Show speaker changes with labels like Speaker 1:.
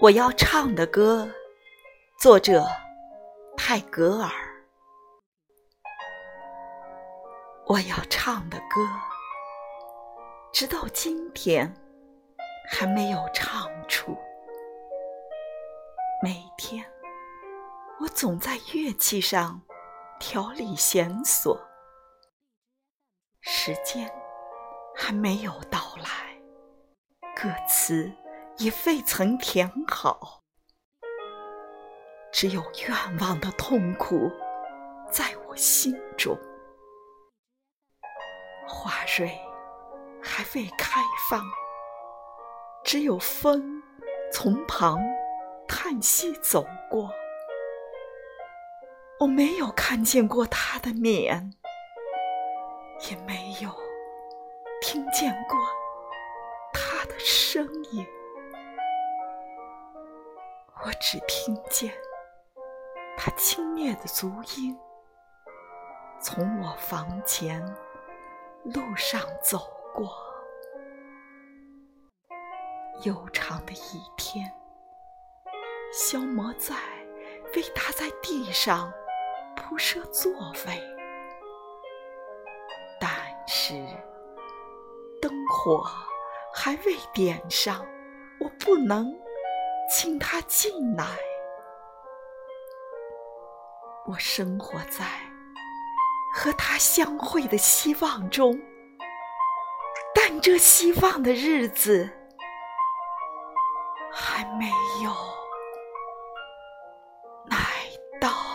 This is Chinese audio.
Speaker 1: 我要唱的歌，作者泰戈尔。我要唱的歌，直到今天还没有唱出。每天，我总在乐器上调理弦索，时间还没有到来，歌词。也未曾填好，只有愿望的痛苦在我心中。花蕊还未开放，只有风从旁叹息走过。我没有看见过他的脸，也没有听见过他的声音。我只听见他轻蔑的足音从我房前路上走过。悠长的一天，消磨在为他在地上铺设座位，但是火还未点上我不能请他进来。我生活在和他相会的希望中但这希望的日子还没有来到。